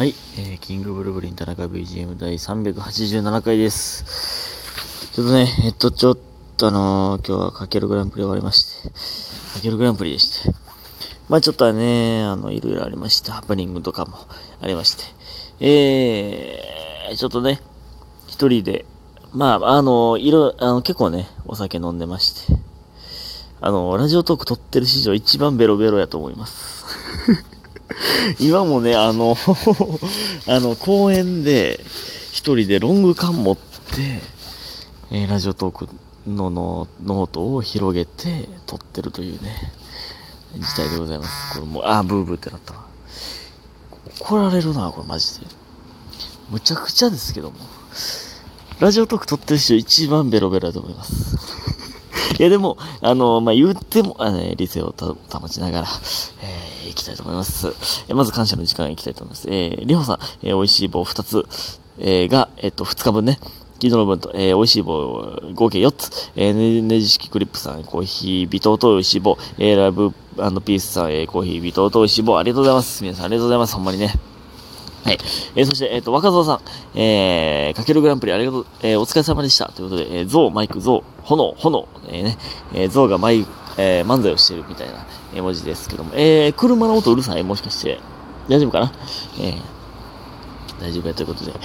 はい、えー、キングブルブリン田中 BGM 第387回です。ちょっとね、えっと、ちょっとあのー、今日はかけるグランプリ終わりまして、かけるグランプリでして、まあちょっとはね、あの、いろいろありまして、ハプニングとかもありまして、えー、ちょっとね、一人で、まあ、あの、いろ、あの、結構ね、お酒飲んでまして、あの、ラジオトーク撮ってる史上一番ベロベロやと思います。今もね、あの あの、公園で、一人でロング缶持って、えー、ラジオトークののノートを広げて撮ってるというね、事態でございます。これもう、あ、ブーブーってなったわ。怒られるな、これマジで。むちゃくちゃですけども。ラジオトーク撮ってる人一番ベロベロだと思います。いや、でも、あの、まあ、言っても、あの、理性を保ちながら、えー、行きたいと思います。えまず感謝の時間行きたいと思います。えー、りほさん、えー、美味しい棒2つ、えー、が、えっと、2日分ね、昨日の分と、えー、美味しい棒、合計4つ、えー、ねじ式クリップさん、コーヒー、微糖と美味しい棒、えー、ラブピースさん、えー、コーヒー、微糖と美味しい棒、ありがとうございます。皆さんありがとうございます。ほんまにね。はい。えー、そして、えっ、ー、と、若造さん、えー、かけるグランプリありがとう、えー、お疲れ様でした。ということで、えー、ゾウ、マイク、ゾウ、炎、炎、えー、ね、えー、ゾウがマイク、えー、漫才をしてるみたいな絵文字ですけども、えー、車の音うるさい？もしかして、大丈夫かな？えー、大丈夫やということで。はい、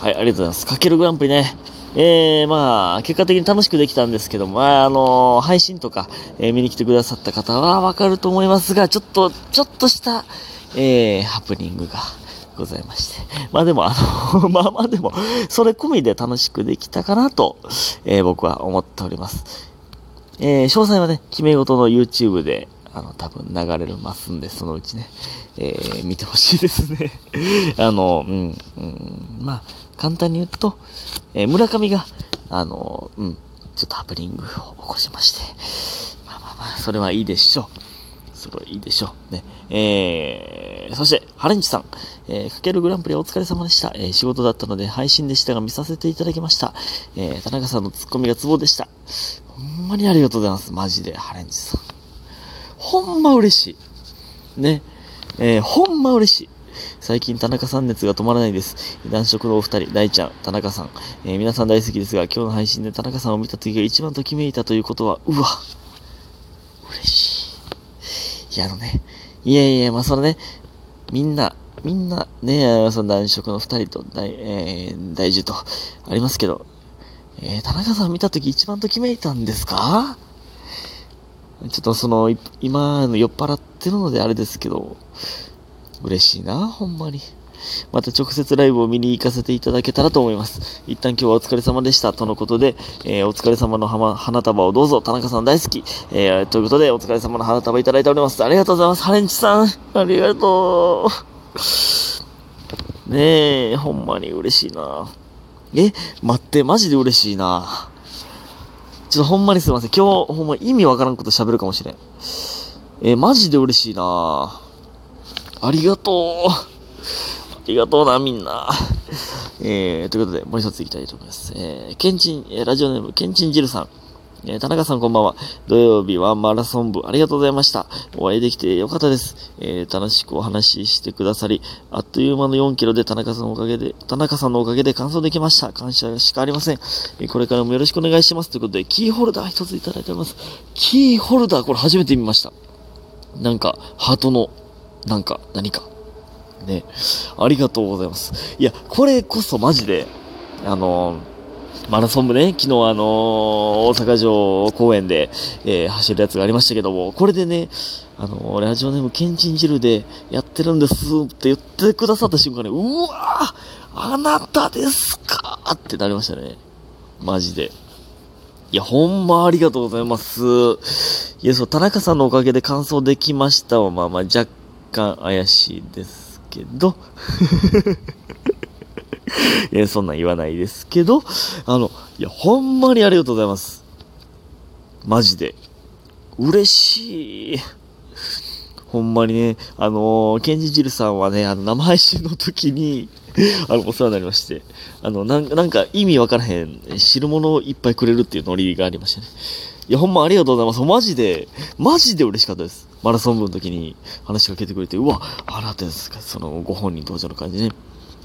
ありがとうございます。かけるグランプリね。えー、まあ、結果的に楽しくできたんですけども、まあ、あのー、配信とか、えー、見に来てくださった方はわかると思いますが、ちょっと、ちょっとした、えー、ハプニングがございまして。まあでも、あの まあまあでも、それ込みで楽しくできたかなと、えー、僕は思っております。えー、詳細はね、決め事の YouTube で、あの、多分流れるますんで、そのうちね、えー、見てほしいですね。あの、うん、うん、まあ、簡単に言うと、えー、村上が、あの、うん、ちょっとハプニングを起こしまして、まあまあまあ、それはいいでしょう。すごいいいでしょう。ね。えー、そして、ハレンチさん。えー、かけるグランプリお疲れ様でした。えー、仕事だったので配信でしたが見させていただきました。えー、田中さんのツッコミがツボでした。ほんんまにありがとうございます。マジで、ハレンチさん。ほんま嬉しい。ね。えー、ほんま嬉しい。最近田中さん熱が止まらないです。男色のお二人、大ちゃん、田中さん、えー、皆さん大好きですが、今日の配信で田中さんを見た時が一番ときめいたということは、うわ、嬉しい。いや、あのね、いやいや、まあ、そのね、みんな、みんな、ね、その男色の二人と大、えー、大樹と、ありますけど、えー、田中さん見たとき一番ときめいたんですか？ちょっとその、今の酔っ払ってるのであれですけど、嬉しいな、ほんまに。また直接ライブを見に行かせていただけたらと思います。一旦今日はお疲れ様でした。とのことで、えー、お疲れ様の花束をどうぞ。田中さん大好き。えー、ということで、お疲れ様の花束いただいております。ありがとうございます。ハレンチさん。ありがとう。ねえ、ほんまに嬉しいな。え、待って、マジで嬉しいな。ちょっとほんまにすいません。今日、ほんま意味わからんこと喋るかもしれん。えマジで嬉しいな。ありがとう。ありがとうな、みんな。えー、ということで、もう一ついきたいと思います。えー、ケンチン、えー、ラジオネーム、ケンチンジルさん。え、田中さんこんばんは。土曜日はマラソン部、ありがとうございました。お会いできてよかったです。えー、楽しくお話ししてくださり、あっという間の4キロで田中さんのおかげで、田中さんのおかげで完走できました。感謝しかありません。え、これからもよろしくお願いします。ということで、キーホルダー一ついただいております。キーホルダー、これ初めて見ました。なんか、ハートの、なんか、何か。ね。ありがとうございます。いや、これこそマジで、あのマラソン部ね、昨日あのー、大阪城公園で、えー、走るやつがありましたけども、これでね、あのー、ラジオネームケンチン汁でやってるんですって言ってくださった瞬間に、うわあなたですかってなりましたね。マジで。いや、ほんまありがとうございます。いや、そう、田中さんのおかげで完走できましたは、まあまあ若干怪しいです。けど いや、そんなん言わないですけど、あの、いや、ほんまにありがとうございます。マジで。嬉しい。ほんまにね、あのー、ケンジジルさんはね、あの、生配信の時に、あの、お世話になりまして、あの、なんなんか意味わからへん、汁物をいっぱいくれるっていうノリがありましたね。いや、ほんまありがとうございます。マジで、マジで嬉しかったです。マラソン部の時に話しかけてくれて、うわ、あらってですか、そのご本人登場の感じね。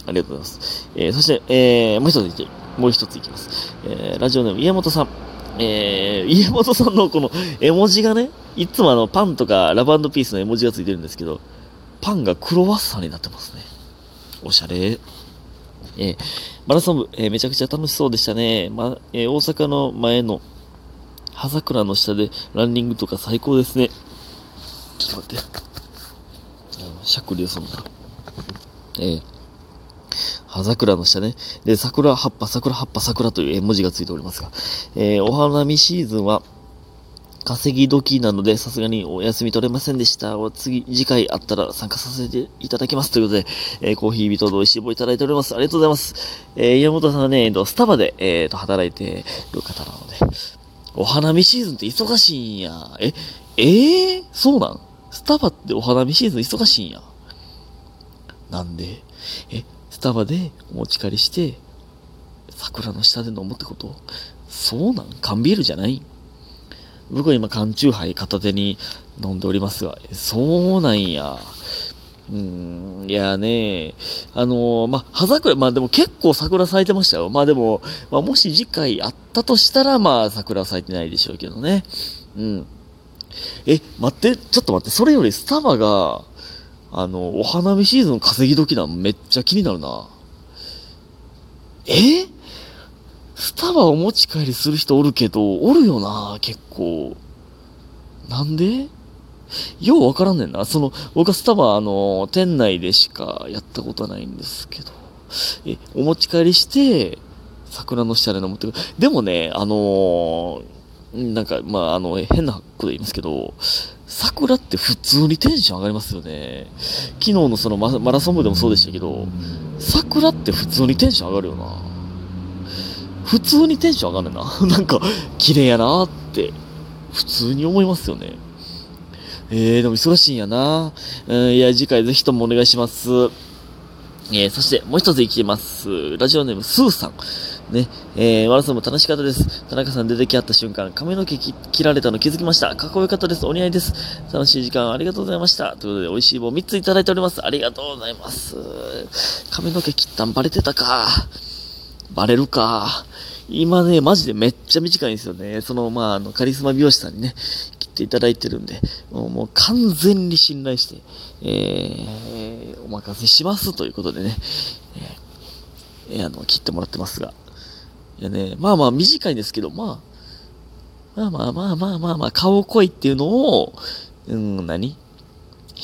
ありがとうございます。えー、そして、えー、もう一ついき、もう一ついきます。えー、ラジオネーム、家元さん。えー、家元さんのこの絵文字がね、いつもあの、パンとかラブピースの絵文字がついてるんですけど、パンがクロワッサンになってますね。おしゃれ。えー、マラソン部、えー、めちゃくちゃ楽しそうでしたね。ま、えー、大阪の前の葉桜の下でランニングとか最高ですね。ちょっと待って。しゃっくりよ、そんな。えー、葉桜の下ね。で、桜葉っぱ、桜葉っぱ、桜という絵文字がついておりますが、えー、お花見シーズンは、稼ぎ時なので、さすがにお休み取れませんでした。次、次回あったら参加させていただきます。ということで、えー、コーヒー人と美味しい棒いただいております。ありがとうございます。えー、山本さんはね、えー、スタバで、えー、と、働いてる方なので、お花見シーズンって忙しいんや。え、えー、そうなん？スタバってお花見シーズン忙しいんや。なんで、え、スタバでお持ち帰りして、桜の下で飲むってこと？そうなん？缶ビールじゃない？僕は今缶チューハイ片手に飲んでおりますが、そうなんや。うん、いやね、あのー、ま、葉桜、まあでも結構桜咲いてましたよ。まあでも、まあもし次回あったとしたら、まあ桜咲いてないでしょうけどね。うん。え、待って、ちょっと待って、それよりスタバが、あの、お花見シーズン稼ぎ時なのめっちゃ気になるな。え？スタバお持ち帰りする人おるけど、おるよな、結構。なんで？ようわからんねんな。その、僕はスタバ、あの、店内でしかやったことないんですけど。え、お持ち帰りして、桜の下で飲むってでもね、あのー、なんか、まあ、あの、変なこと言いますけど、桜って普通にテンション上がりますよね。昨日のそのマラソン部でもそうでしたけど、桜って普通にテンション上がるよな。普通にテンション上がるな。なんか、綺麗やなって、普通に思いますよね。えー、でも忙しいんやな。うん、いや、次回ぜひともお願いします。えー、そしてもう一ついきます。ラジオネーム、スーさん。ね、えー、ワラソンも楽しかったです。田中さん出てき合った瞬間、髪の毛切られたの気づきました。かっこよかったです。お似合いです。楽しい時間ありがとうございました。ということで、美味しい棒3ついただいております。ありがとうございます。髪の毛切ったんバレてたか。バレるか。今ね、マジでめっちゃ短いんですよね。その、まあ、あの、カリスマ美容師さんにね、切っていただいてるんで、もうもう完全に信頼して、えー、お任せしますということでね、えー、あの、切ってもらってますが。いやね、まあまあ短いんですけど、まあ、まあまあまあまあまあまあ、顔濃いっていうのを、うん、何？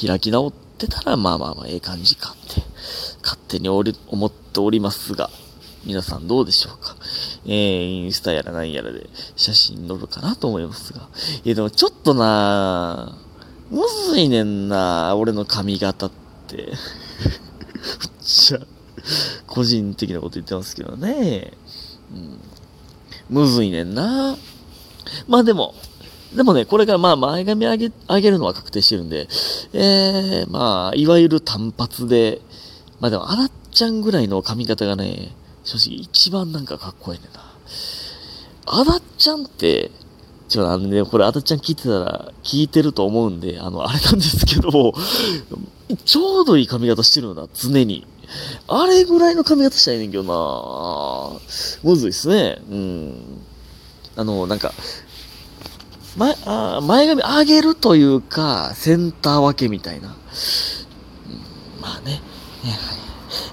開き直ってたら、まあまあまあ、ええ感じかって、勝手におり思っておりますが、皆さんどうでしょうか？えー、インスタやら何やらで写真載るかなと思いますが。いや、でもちょっとなむずいねんな俺の髪型って。めっちゃ、個人的なこと言ってますけどね。むずいねんなまあでも、でもね、これからまあ前髪上げ、上げるのは確定してるんで、えー、まあ、いわゆる単発で、まあでも、あらっちゃんぐらいの髪型がね、正直一番なんかかっこいいねんな。あだっちゃんって、ちょ、あのね、これあだっちゃん聞いてたら、聞いてると思うんで、あの、あれなんですけど、ちょうどいい髪型してるよな、常に。あれぐらいの髪型したいねんけどなむずいっすね。うん。あの、なんか、前、あ前髪上げるというか、センター分けみたいな。うん、まあね、ね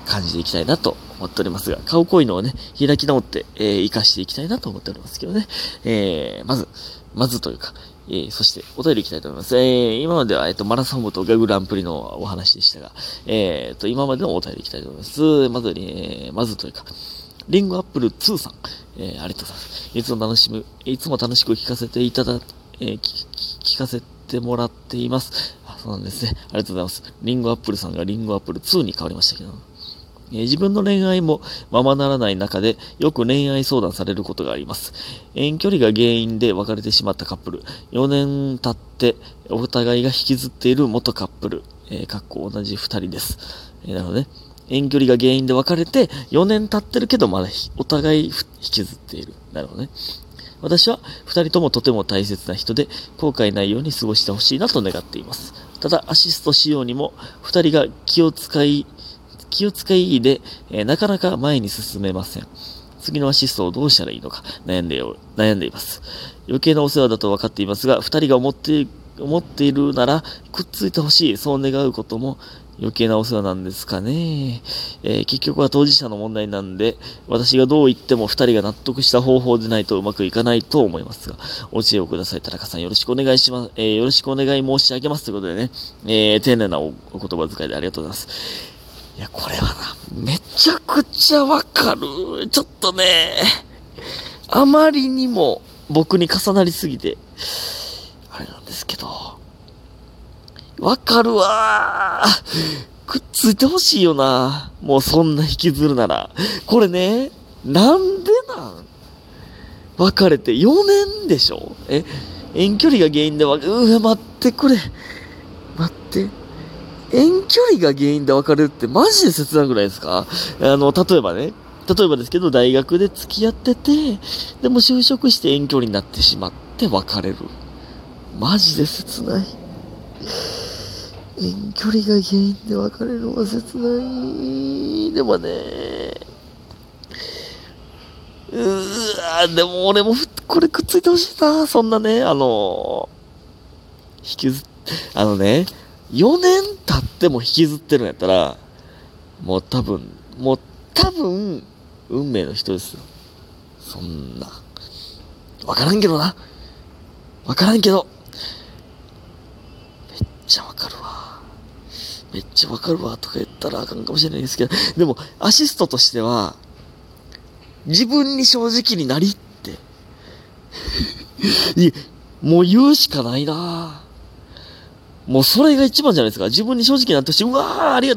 感じでいきたいなと思っておりますが、顔濃いのをね、開き直って、えー、活かしていきたいなと思っておりますけどね。えー、まず、まずというか、えー、そして、お便りいきたいと思います。えー、今までは、えっ、と、マラソン部とガグランプリのお話でしたが、えっ、と、今までのお便りいきたいと思います。まず、えー、まずというか、リンゴアップル2さん、えー、ありがとうございます。いつも楽しむ、いつも楽しく聞かせていただ、えー、聞かせてもらっています。あ、そうなんですね。ありがとうございます。リンゴアップルさんがリンゴアップル2に変わりましたけど、え自分の恋愛もままならない中でよく恋愛相談されることがあります。遠距離が原因で別れてしまったカップル。4年経ってお互いが引きずっている元カップル。えー、かっこ同じ2人です。えー、なので、ね、遠距離が原因で別れて4年経ってるけどまだお互い引きずっている。なるほどね。私は二人ともとても大切な人で、後悔ないように過ごしてほしいなと願っています。ただ、アシストしようにも、二人が気を使い、気を使いで、えーなかなか前に進めません。次のアシストをどうしたらいいのか悩んで、悩んでいます。余計なお世話だと分かっていますが、二人が思って、思っているなら、くっついてほしい、そう願うことも余計なお世話なんですかね。えー結局は当事者の問題なんで、私がどう言っても二人が納得した方法でないとうまくいかないと思いますが、お知恵をください。田中さんよろしくお願いします。えーよろしくお願い申し上げます。ということでね、えー丁寧なお言葉遣いでありがとうございます。いや、これはな、めちゃくちゃわかる。ちょっとね、あまりにも僕に重なりすぎて、あれなんですけど、わかるわくっついてほしいよな。もうそんな引きずるなら。これね、なんでなん？別れて4年でしょ？え、遠距離が原因でわ、うわ、待ってくれ。待って。遠距離が原因で別れるってマジで切なくないですか？あの、例えばね、例えばですけど、大学で付き合ってて、でも就職して遠距離になってしまって別れる。マジで切ない。遠距離が原因で別れるのは切ない。でもね、うーわでも俺もふこれくっついてほしいな。そんなね、あの、引きずっ、あのね、4年経っても引きずってるんやったら、もう多分、もう多分、運命の人ですよ。そんな。わからんけどな。わからんけど。めっちゃわかるわ。めっちゃわかるわとか言ったらあかんかもしれないですけど、でも、アシストとしては、自分に正直になりって。いもう言うしかないなもうそれが一番じゃないですか。自分に正直になってほしい。うわー、ありがとう。